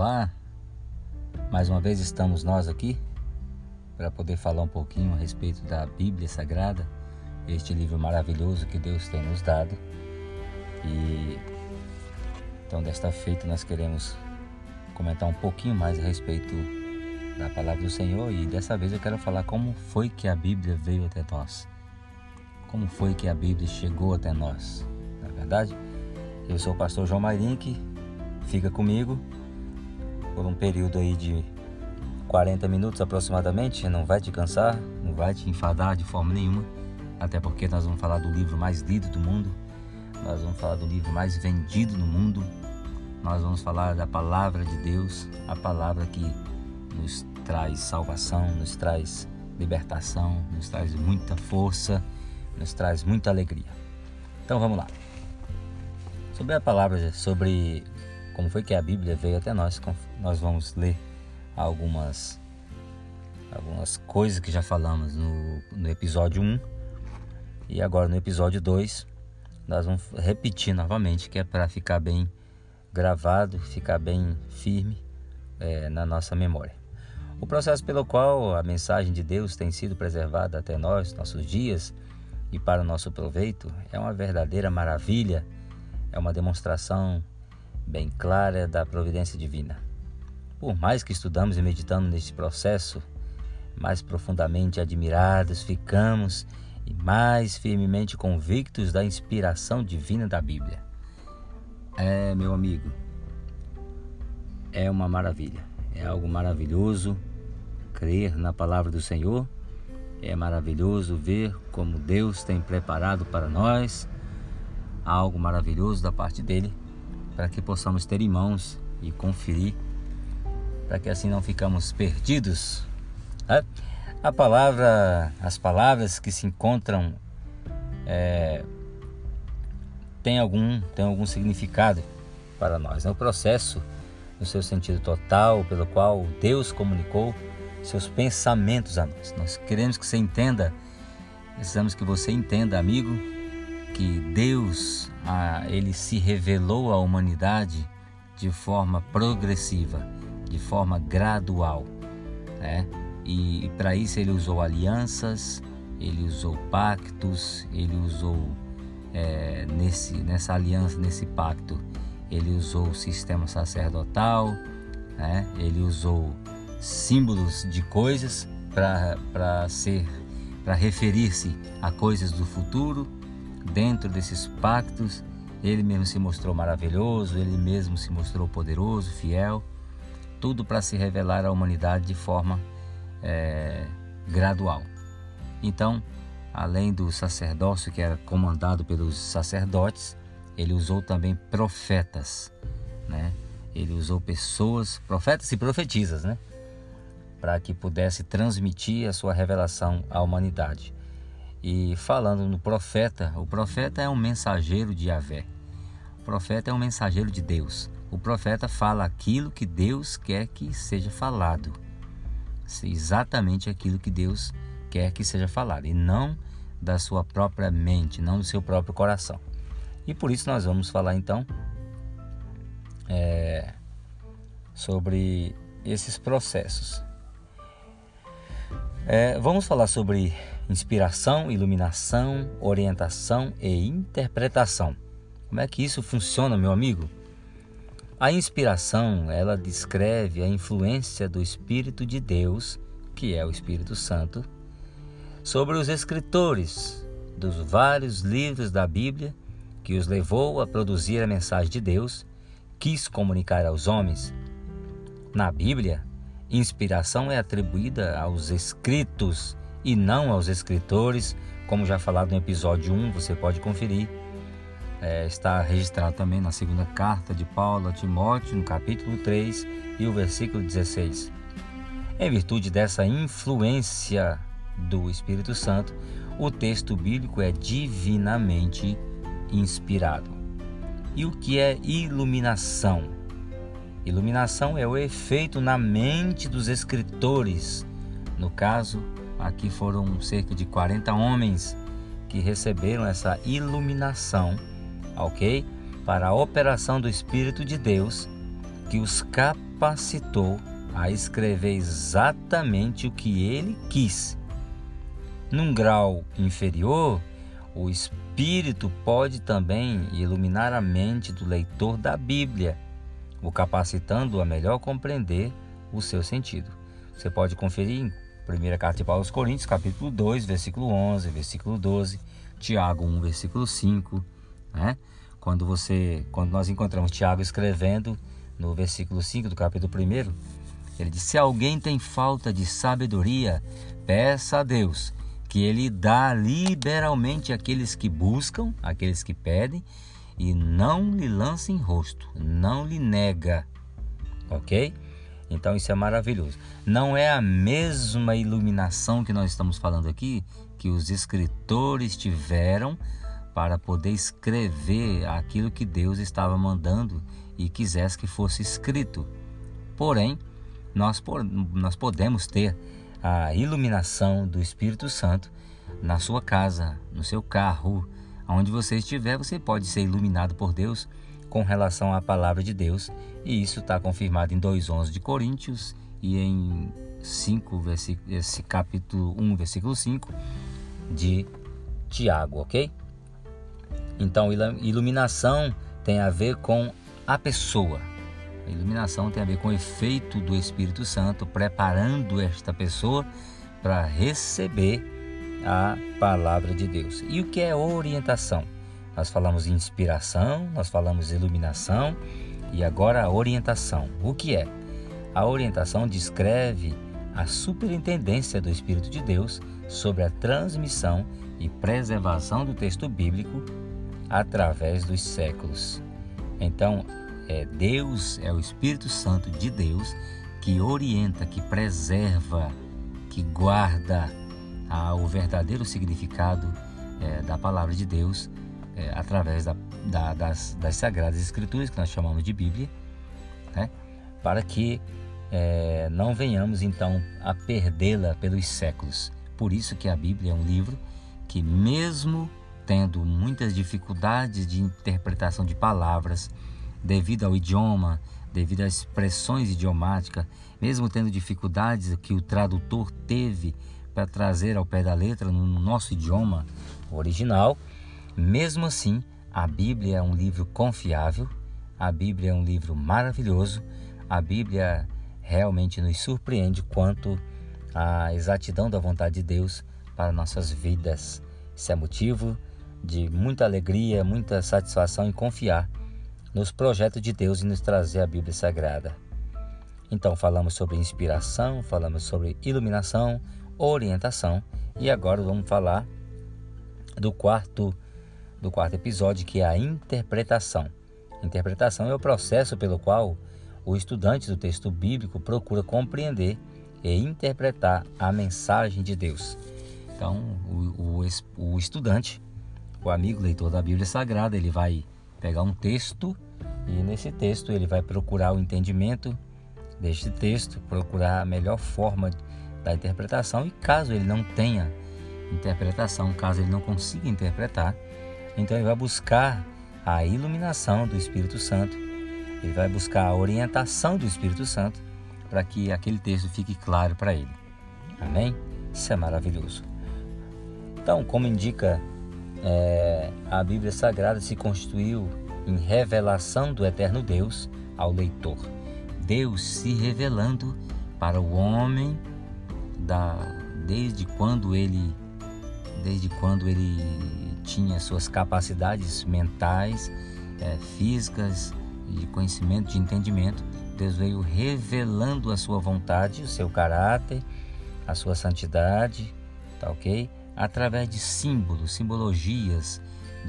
Olá, mais uma vez estamos nós aqui para poder falar um pouquinho a respeito da Bíblia Sagrada, este livro maravilhoso que Deus tem nos dado. E então, desta feita, nós queremos comentar um pouquinho mais a respeito da palavra do Senhor e dessa vez eu quero falar como foi que a Bíblia veio até nós. Como foi que a Bíblia chegou até nós, na é verdade? Eu sou o pastor João Marinque, fica comigo por um período aí de 40 minutos aproximadamente, não vai te cansar, não vai te enfadar de forma nenhuma, até porque nós vamos falar do livro mais lido do mundo, nós vamos falar do livro mais vendido no mundo, nós vamos falar da palavra de Deus, a palavra que nos traz salvação, nos traz libertação, nos traz muita força, nos traz muita alegria. Então vamos lá. Sobre a palavra, sobre como foi que a Bíblia veio até nós, nós vamos ler algumas algumas coisas que já falamos no, no episódio 1 e agora no episódio 2 nós vamos repetir novamente que é para ficar bem gravado, ficar bem firme é, na nossa memória. O processo pelo qual a mensagem de Deus tem sido preservada até nós, nossos dias e para o nosso proveito, é uma verdadeira maravilha é uma demonstração bem clara da providência divina. Por mais que estudamos e meditamos neste processo, mais profundamente admirados ficamos e mais firmemente convictos da inspiração divina da Bíblia. É, meu amigo, é uma maravilha, é algo maravilhoso crer na palavra do Senhor, é maravilhoso ver como Deus tem preparado para nós. Algo maravilhoso da parte dele, para que possamos ter em mãos e conferir, para que assim não ficamos perdidos. Né? A palavra, as palavras que se encontram é, tem algum tem algum significado para nós. É o processo no seu sentido total pelo qual Deus comunicou seus pensamentos a nós. Nós queremos que você entenda, precisamos que você entenda, amigo, que Deus ah, ele se revelou à humanidade de forma progressiva, de forma gradual, né? E, e para isso ele usou alianças, ele usou pactos, ele usou é, nesse nessa aliança, nesse pacto, ele usou o sistema sacerdotal, né? Ele usou símbolos de coisas para ser para referir-se a coisas do futuro dentro desses pactos, ele mesmo se mostrou maravilhoso, ele mesmo se mostrou poderoso, fiel, tudo para se revelar à humanidade de forma é, gradual. Então, além do sacerdócio que era comandado pelos sacerdotes, ele usou também profetas, né? Ele usou pessoas, profetas e profetisas, né? Para que pudesse transmitir a sua revelação à humanidade. E falando no profeta, o profeta é um mensageiro de Yahvé. O profeta é um mensageiro de Deus. O profeta fala aquilo que Deus quer que seja falado. Exatamente aquilo que Deus quer que seja falado. E não da sua própria mente, não do seu próprio coração. E por isso nós vamos falar então é, sobre esses processos. É, vamos falar sobre inspiração, iluminação, orientação e interpretação. Como é que isso funciona, meu amigo? A inspiração, ela descreve a influência do Espírito de Deus, que é o Espírito Santo, sobre os escritores dos vários livros da Bíblia que os levou a produzir a mensagem de Deus, quis comunicar aos homens. Na Bíblia, inspiração é atribuída aos escritos e não aos escritores, como já falado no episódio 1, você pode conferir. É, está registrado também na segunda carta de Paulo a Timóteo, no capítulo 3 e o versículo 16. Em virtude dessa influência do Espírito Santo, o texto bíblico é divinamente inspirado. E o que é iluminação? Iluminação é o efeito na mente dos escritores, no caso, Aqui foram cerca de 40 homens que receberam essa iluminação, ok? Para a operação do Espírito de Deus que os capacitou a escrever exatamente o que ele quis. Num grau inferior, o Espírito pode também iluminar a mente do leitor da Bíblia, o capacitando a melhor compreender o seu sentido. Você pode conferir em 1 Carta de Paulo aos Coríntios, capítulo 2, versículo 11, versículo 12, Tiago 1, versículo 5, né? Quando você, quando nós encontramos Tiago escrevendo no versículo 5 do capítulo 1, ele diz: Se alguém tem falta de sabedoria, peça a Deus, que ele dá liberalmente àqueles que buscam, àqueles que pedem, e não lhe lança em rosto, não lhe nega. Ok? Então isso é maravilhoso. Não é a mesma iluminação que nós estamos falando aqui que os escritores tiveram para poder escrever aquilo que Deus estava mandando e quisesse que fosse escrito. Porém, nós, nós podemos ter a iluminação do Espírito Santo na sua casa, no seu carro, onde você estiver, você pode ser iluminado por Deus com relação à palavra de Deus, e isso está confirmado em 2:11 de Coríntios e em 5 esse capítulo 1, versículo 5 de Tiago, OK? Então, iluminação tem a ver com a pessoa, a iluminação tem a ver com o efeito do Espírito Santo preparando esta pessoa para receber a palavra de Deus. E o que é orientação? Nós falamos inspiração, nós falamos iluminação e agora a orientação. O que é? A orientação descreve a superintendência do Espírito de Deus sobre a transmissão e preservação do texto bíblico através dos séculos. Então, é Deus, é o Espírito Santo de Deus que orienta, que preserva, que guarda ah, o verdadeiro significado é, da palavra de Deus é, através da, da, das, das, Sagradas Escrituras, que nós chamamos de Bíblia, né? para que é, não venhamos então a perdê-la pelos séculos. Por isso que a Bíblia é um livro que mesmo tendo muitas dificuldades de interpretação de palavras, devido ao idioma, devido às expressões idiomáticas, mesmo tendo dificuldades que o tradutor teve para trazer ao pé da letra no nosso idioma original, mesmo assim, a Bíblia é um livro confiável, a Bíblia é um livro maravilhoso, a Bíblia realmente nos surpreende quanto à exatidão da vontade de Deus para nossas vidas. Isso é motivo de muita alegria, muita satisfação em confiar nos projetos de Deus e nos trazer a Bíblia Sagrada. Então falamos sobre inspiração, falamos sobre iluminação, orientação e agora vamos falar do quarto do quarto episódio que é a interpretação. Interpretação é o processo pelo qual o estudante do texto bíblico procura compreender e interpretar a mensagem de Deus. Então, o, o, o estudante, o amigo leitor da Bíblia Sagrada, ele vai pegar um texto e nesse texto ele vai procurar o entendimento deste texto, procurar a melhor forma da interpretação e caso ele não tenha interpretação, caso ele não consiga interpretar, então ele vai buscar a iluminação do Espírito Santo, ele vai buscar a orientação do Espírito Santo para que aquele texto fique claro para ele. Amém? Isso é maravilhoso. Então, como indica é, a Bíblia Sagrada se constituiu em revelação do eterno Deus ao leitor. Deus se revelando para o homem da, desde quando ele desde quando ele tinha suas capacidades mentais, é, físicas, de conhecimento, de entendimento. Deus veio revelando a sua vontade, o seu caráter, a sua santidade, tá ok? Através de símbolos, simbologias,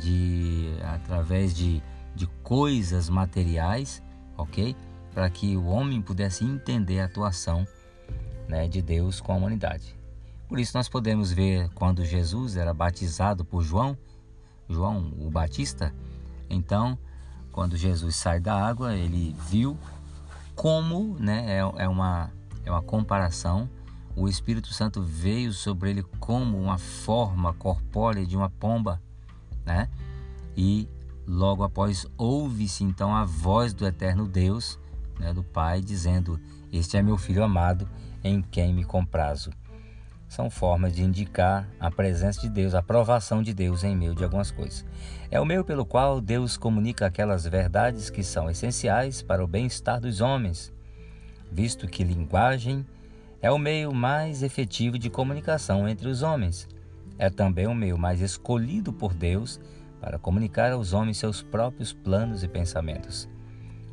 de através de, de coisas materiais, ok? Para que o homem pudesse entender a atuação né, de Deus com a humanidade. Por isso nós podemos ver quando Jesus era batizado por João, João o Batista, então quando Jesus sai da água, ele viu como, né, é, é, uma, é uma comparação o Espírito Santo veio sobre ele como uma forma corpórea de uma pomba, né? E logo após ouve-se então a voz do eterno Deus né, do Pai, dizendo: Este é meu filho amado, em quem me comprazo. São formas de indicar a presença de Deus, a aprovação de Deus em meio de algumas coisas. É o meio pelo qual Deus comunica aquelas verdades que são essenciais para o bem-estar dos homens, visto que linguagem é o meio mais efetivo de comunicação entre os homens. É também o meio mais escolhido por Deus para comunicar aos homens seus próprios planos e pensamentos.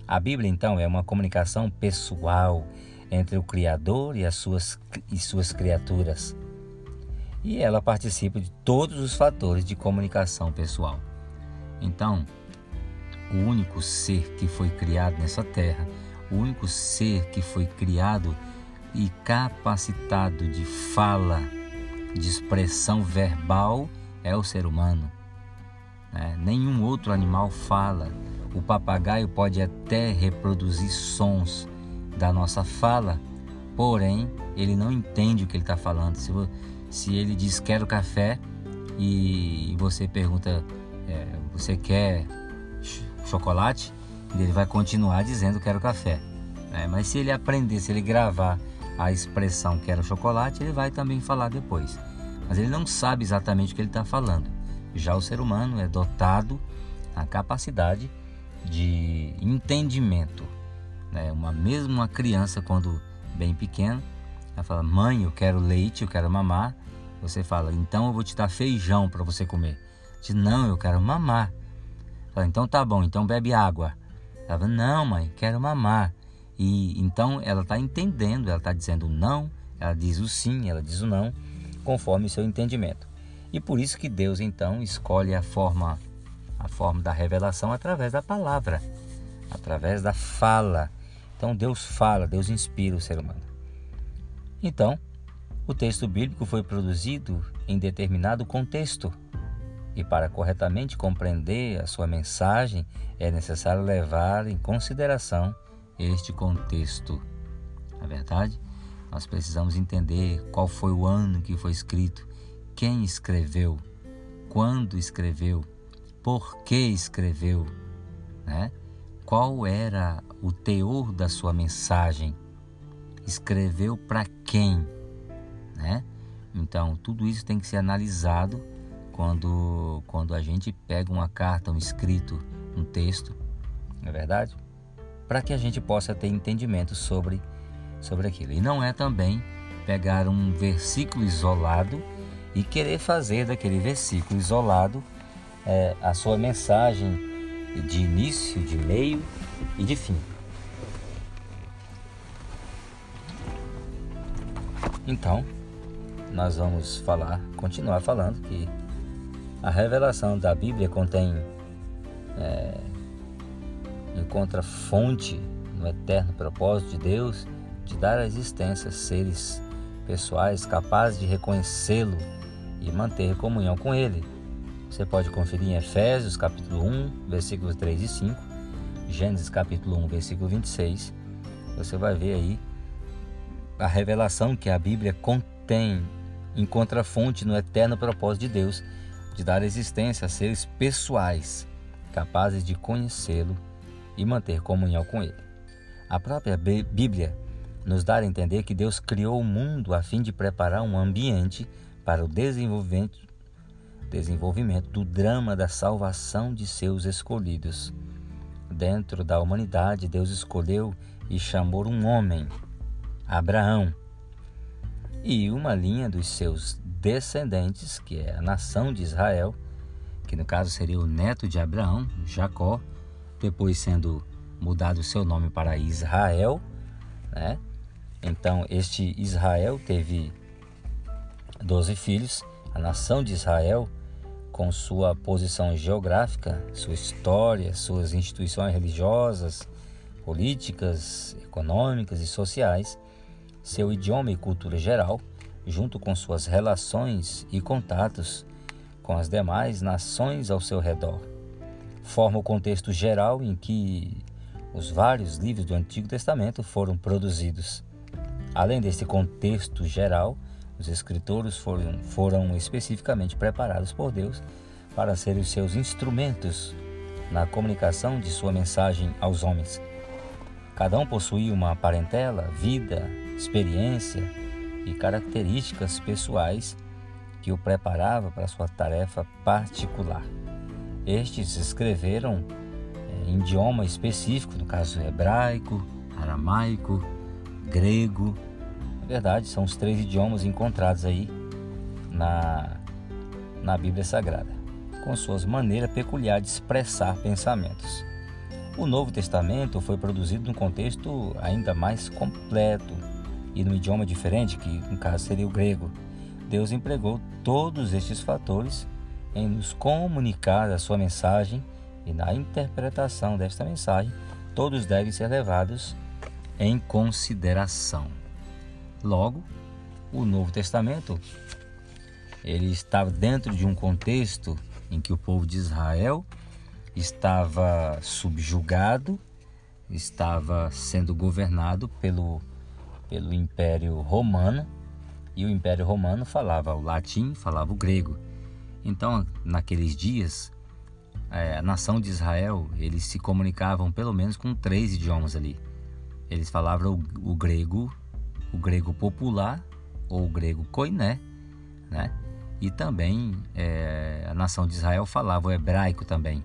A Bíblia, então, é uma comunicação pessoal entre o Criador e as suas, e suas criaturas. E ela participa de todos os fatores de comunicação pessoal. Então, o único ser que foi criado nessa terra, o único ser que foi criado e capacitado de fala, de expressão verbal, é o ser humano. É, nenhum outro animal fala. O papagaio pode até reproduzir sons da nossa fala, porém ele não entende o que ele está falando. Se, se, ele diz quero café e você pergunta é, você quer chocolate, ele vai continuar dizendo quero café. É, mas se ele aprender, se ele gravar a expressão quero chocolate, ele vai também falar depois. Mas ele não sabe exatamente o que ele está falando. Já o ser humano é dotado da capacidade de entendimento. Né? Uma mesmo uma criança quando bem pequena, ela fala: "Mãe, eu quero leite, eu quero mamar". Você fala: "Então eu vou te dar feijão para você comer". Diz: "Não, eu quero mamar". Fala: "Então tá bom, então bebe água". Ela fala: "Não, mãe, quero mamar". E então ela está entendendo, ela está dizendo não, ela diz o sim, ela diz o não, conforme o seu entendimento. E por isso que Deus então escolhe a forma a forma da revelação através da palavra, através da fala. Então Deus fala, Deus inspira o ser humano. Então, o texto bíblico foi produzido em determinado contexto. E para corretamente compreender a sua mensagem, é necessário levar em consideração este contexto. Na é verdade, nós precisamos entender qual foi o ano que foi escrito, quem escreveu, quando escreveu, por que escreveu, né? qual era o teor da sua mensagem, escreveu para quem, né? Então, tudo isso tem que ser analisado quando, quando a gente pega uma carta, um escrito, um texto, não é verdade? Para que a gente possa ter entendimento sobre, sobre aquilo. E não é também pegar um versículo isolado e querer fazer daquele versículo isolado é, a sua mensagem de início, de meio e de fim. Então, nós vamos falar, continuar falando que a revelação da Bíblia contém é, encontra fonte no eterno propósito de Deus de dar à existência seres pessoais capazes de reconhecê-lo e manter comunhão com Ele. Você pode conferir em Efésios capítulo 1, versículos 3 e 5, Gênesis capítulo 1, versículo 26. Você vai ver aí a revelação que a Bíblia contém, encontra fonte no eterno propósito de Deus de dar existência a seres pessoais capazes de conhecê-lo e manter comunhão com Ele. A própria Bíblia nos dá a entender que Deus criou o mundo a fim de preparar um ambiente para o desenvolvimento, desenvolvimento do drama da salvação de seus escolhidos. Dentro da humanidade, Deus escolheu e chamou um homem, Abraão, e uma linha dos seus descendentes, que é a nação de Israel, que no caso seria o neto de Abraão, Jacó, depois sendo mudado o seu nome para Israel, né? Então, este Israel teve doze filhos, a nação de Israel, com sua posição geográfica, sua história, suas instituições religiosas, políticas, econômicas e sociais, seu idioma e cultura geral, junto com suas relações e contatos com as demais nações ao seu redor. Forma o contexto geral em que os vários livros do Antigo Testamento foram produzidos. Além deste contexto geral, os escritores foram, foram especificamente preparados por Deus para serem os seus instrumentos na comunicação de sua mensagem aos homens. Cada um possuía uma parentela, vida, experiência e características pessoais que o preparava para sua tarefa particular. Estes escreveram eh, em idioma específico, no caso hebraico, aramaico, grego. Na verdade, são os três idiomas encontrados aí na, na Bíblia Sagrada, com suas maneiras peculiares de expressar pensamentos. O Novo Testamento foi produzido num contexto ainda mais completo e num idioma diferente, que no caso seria o grego. Deus empregou todos estes fatores em nos comunicar a sua mensagem e na interpretação desta mensagem, todos devem ser levados em consideração. Logo, o Novo Testamento ele estava dentro de um contexto em que o povo de Israel estava subjugado, estava sendo governado pelo, pelo Império Romano, e o Império Romano falava o latim, falava o grego. Então, naqueles dias, é, a nação de Israel, eles se comunicavam pelo menos com três idiomas ali. Eles falavam o, o grego, o grego popular ou o grego koiné, né? E também é, a nação de Israel falava o hebraico também.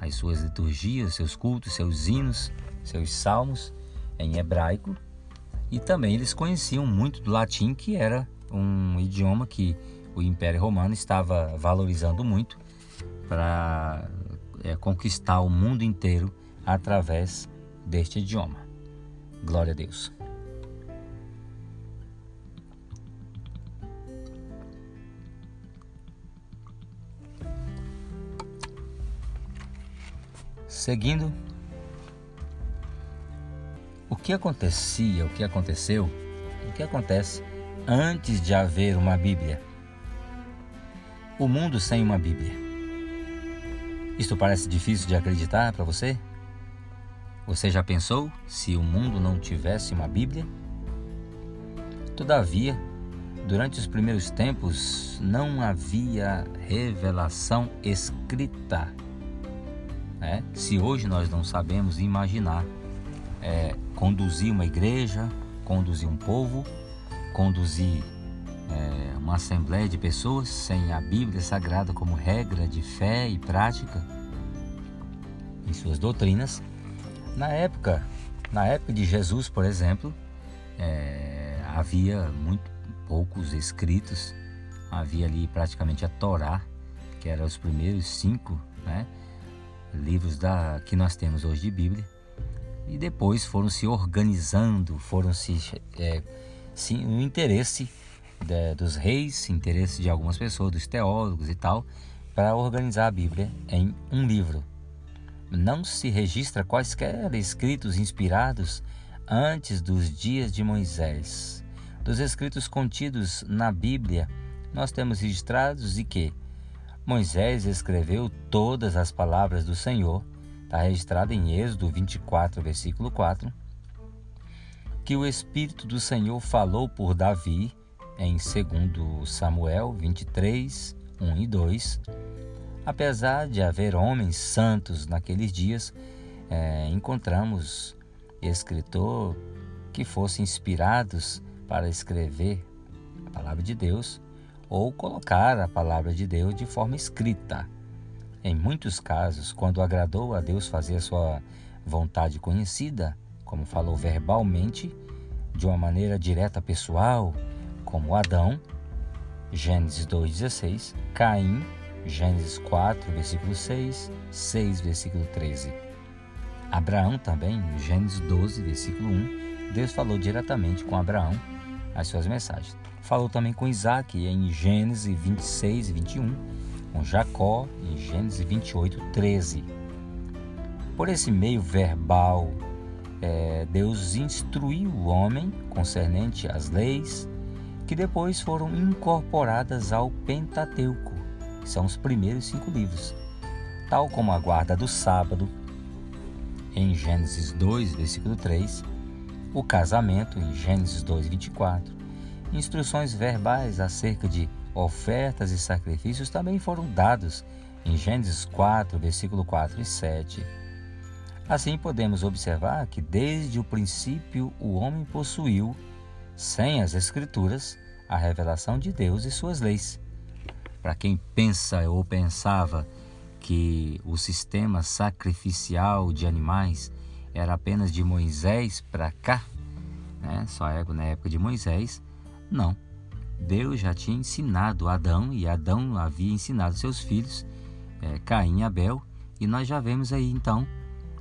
As suas liturgias, seus cultos, seus hinos, seus salmos em hebraico. E também eles conheciam muito do latim, que era um idioma que o Império Romano estava valorizando muito para é, conquistar o mundo inteiro através deste idioma. Glória a Deus. Seguindo, o que acontecia, o que aconteceu, o que acontece antes de haver uma Bíblia? O mundo sem uma Bíblia. Isto parece difícil de acreditar para você? Você já pensou se o mundo não tivesse uma Bíblia? Todavia, durante os primeiros tempos não havia revelação escrita né? Se hoje nós não sabemos imaginar é, conduzir uma igreja, conduzir um povo, conduzir é, uma assembleia de pessoas sem a Bíblia Sagrada como regra de fé e prática em suas doutrinas, na época, na época de Jesus, por exemplo, é, havia muito poucos escritos, havia ali praticamente a Torá, que eram os primeiros cinco, né? livros da, que nós temos hoje de Bíblia, e depois foram se organizando, foram se, é, se o interesse dos reis, interesse de algumas pessoas, dos teólogos e tal, para organizar a Bíblia em um livro. Não se registra quaisquer escritos inspirados antes dos dias de Moisés. Dos escritos contidos na Bíblia, nós temos registrados de que Moisés escreveu todas as palavras do Senhor, está registrado em Êxodo 24, versículo 4, que o Espírito do Senhor falou por Davi em 2 Samuel 23, 1 e 2. Apesar de haver homens santos naqueles dias, é, encontramos escritor que fossem inspirados para escrever a palavra de Deus ou colocar a palavra de Deus de forma escrita. Em muitos casos, quando agradou a Deus fazer a sua vontade conhecida, como falou verbalmente, de uma maneira direta pessoal, como Adão, Gênesis 2,16, Caim, Gênesis 4, versículo 6, 6, versículo 13. Abraão também, Gênesis 12, versículo 1, Deus falou diretamente com Abraão as suas mensagens. Falou também com Isaac em Gênesis 26 e 21, com Jacó em Gênesis 28, 13. Por esse meio verbal, é, Deus instruiu o homem concernente às leis que depois foram incorporadas ao Pentateuco, que são os primeiros cinco livros, tal como a guarda do sábado, em Gênesis 2, versículo 3, o casamento, em Gênesis 2, 24, Instruções verbais acerca de ofertas e sacrifícios também foram dados em Gênesis 4, versículo 4 e 7. Assim podemos observar que desde o princípio o homem possuiu, sem as Escrituras, a revelação de Deus e suas leis. Para quem pensa ou pensava que o sistema sacrificial de animais era apenas de Moisés para cá, né? só é na época de Moisés, não. Deus já tinha ensinado Adão e Adão havia ensinado seus filhos, é, Caim e Abel, e nós já vemos aí então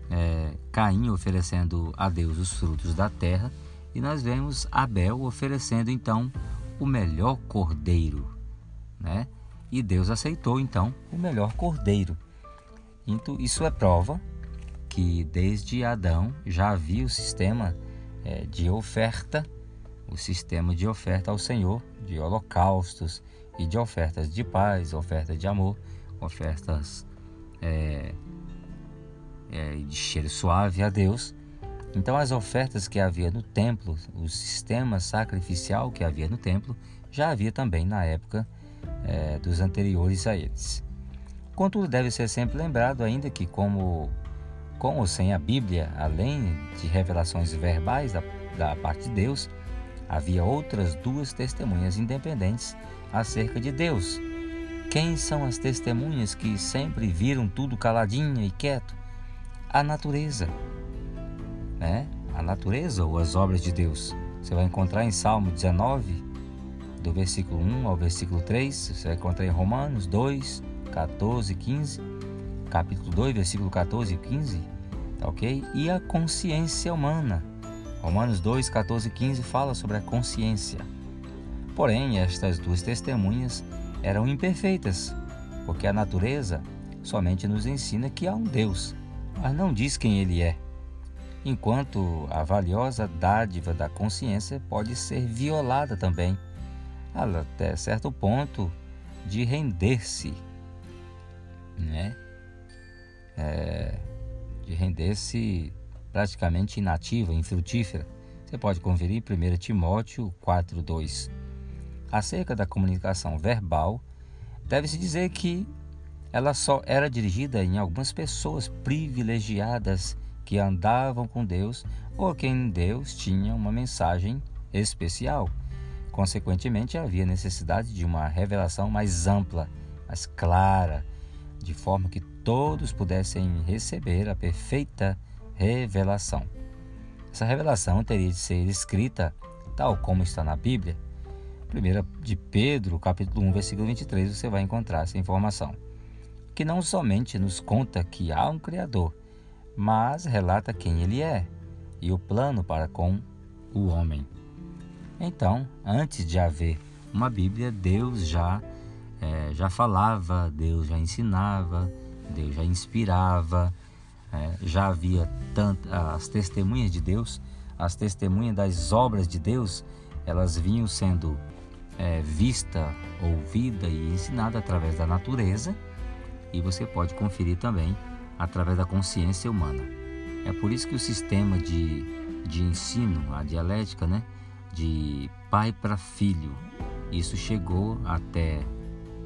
é, Caim oferecendo a Deus os frutos da terra e nós vemos Abel oferecendo então o melhor cordeiro, né? E Deus aceitou então o melhor cordeiro. Então isso é prova que desde Adão já havia o sistema é, de oferta, o sistema de oferta ao Senhor, de holocaustos e de ofertas de paz, ofertas de amor, ofertas é, é, de cheiro suave a Deus. Então, as ofertas que havia no templo, o sistema sacrificial que havia no templo, já havia também na época é, dos anteriores a eles. Contudo, deve ser sempre lembrado ainda que, como com ou sem a Bíblia, além de revelações verbais da, da parte de Deus, havia outras duas testemunhas independentes acerca de Deus. Quem são as testemunhas que sempre viram tudo caladinha e quieto? A natureza, né? A natureza ou as obras de Deus. Você vai encontrar em Salmo 19, do versículo 1 ao versículo 3, você vai encontrar em Romanos 2, 14 e 15, capítulo 2, versículo 14 e 15, tá ok? E a consciência humana. Romanos 2, 14 e 15 fala sobre a consciência. Porém, estas duas testemunhas eram imperfeitas, porque a natureza somente nos ensina que há um Deus, mas não diz quem ele é. Enquanto a valiosa dádiva da consciência pode ser violada também, até certo ponto de render-se, né? É, de render-se praticamente inativa, infrutífera. Você pode conferir 1 Timóteo 4,2. Acerca da comunicação verbal, deve-se dizer que ela só era dirigida em algumas pessoas privilegiadas que andavam com Deus ou quem Deus tinha uma mensagem especial. Consequentemente, havia necessidade de uma revelação mais ampla, mais clara, de forma que todos pudessem receber a perfeita revelação. Essa revelação teria de ser escrita tal como está na Bíblia. 1 de Pedro, capítulo 1, versículo 23, você vai encontrar essa informação. Que não somente nos conta que há um Criador, mas relata quem ele é e o plano para com o homem. Então, antes de haver uma Bíblia, Deus já é, já falava, Deus já ensinava, Deus já inspirava, é, já havia tantas as testemunhas de Deus, as testemunhas das obras de Deus, elas vinham sendo é, vista, ouvida e ensinada através da natureza e você pode conferir também através da consciência humana. É por isso que o sistema de, de ensino, a dialética, né, de pai para filho, isso chegou até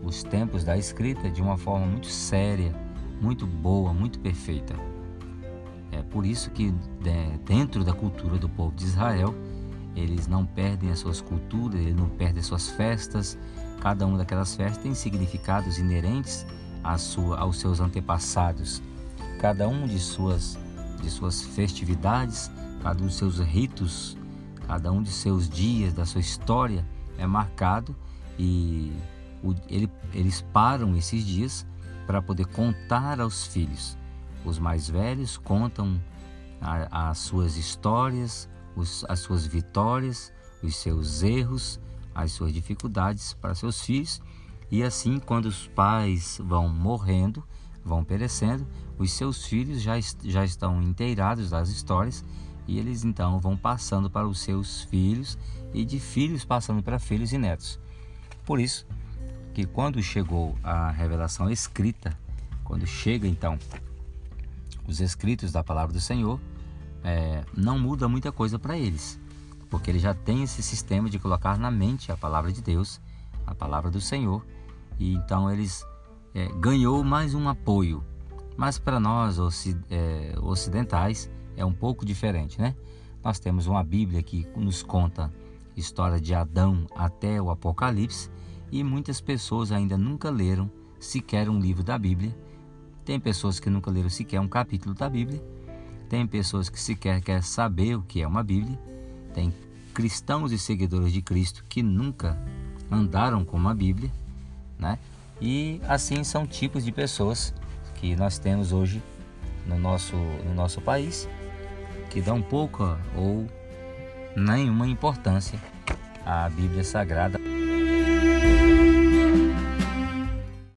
os tempos da escrita de uma forma muito séria, muito boa, muito perfeita. É por isso que né, dentro da cultura do povo de Israel, eles não perdem as suas culturas, eles não perdem as suas festas. Cada uma daquelas festas tem significados inerentes sua, aos seus antepassados. Cada um de suas, de suas festividades, cada um de seus ritos, cada um de seus dias, da sua história é marcado e o, ele, eles param esses dias para poder contar aos filhos. Os mais velhos contam as suas histórias, os, as suas vitórias, os seus erros, as suas dificuldades para seus filhos. E assim, quando os pais vão morrendo, vão perecendo, os seus filhos já, já estão inteirados das histórias e eles então vão passando para os seus filhos e de filhos passando para filhos e netos. Por isso, que quando chegou a revelação escrita, quando chega então os escritos da palavra do Senhor, é, não muda muita coisa para eles, porque ele já tem esse sistema de colocar na mente a palavra de Deus, a palavra do Senhor, e então eles é, ganhou mais um apoio Mas para nós é, ocidentais é um pouco diferente, né? Nós temos uma Bíblia que nos conta história de Adão até o Apocalipse e muitas pessoas ainda nunca leram sequer um livro da Bíblia. Tem pessoas que nunca leram sequer um capítulo da Bíblia. Tem pessoas que sequer querem saber o que é uma Bíblia. Tem cristãos e seguidores de Cristo que nunca andaram com uma Bíblia, né? E assim são tipos de pessoas que nós temos hoje no nosso, no nosso país, que dão pouca ou nenhuma importância à Bíblia Sagrada.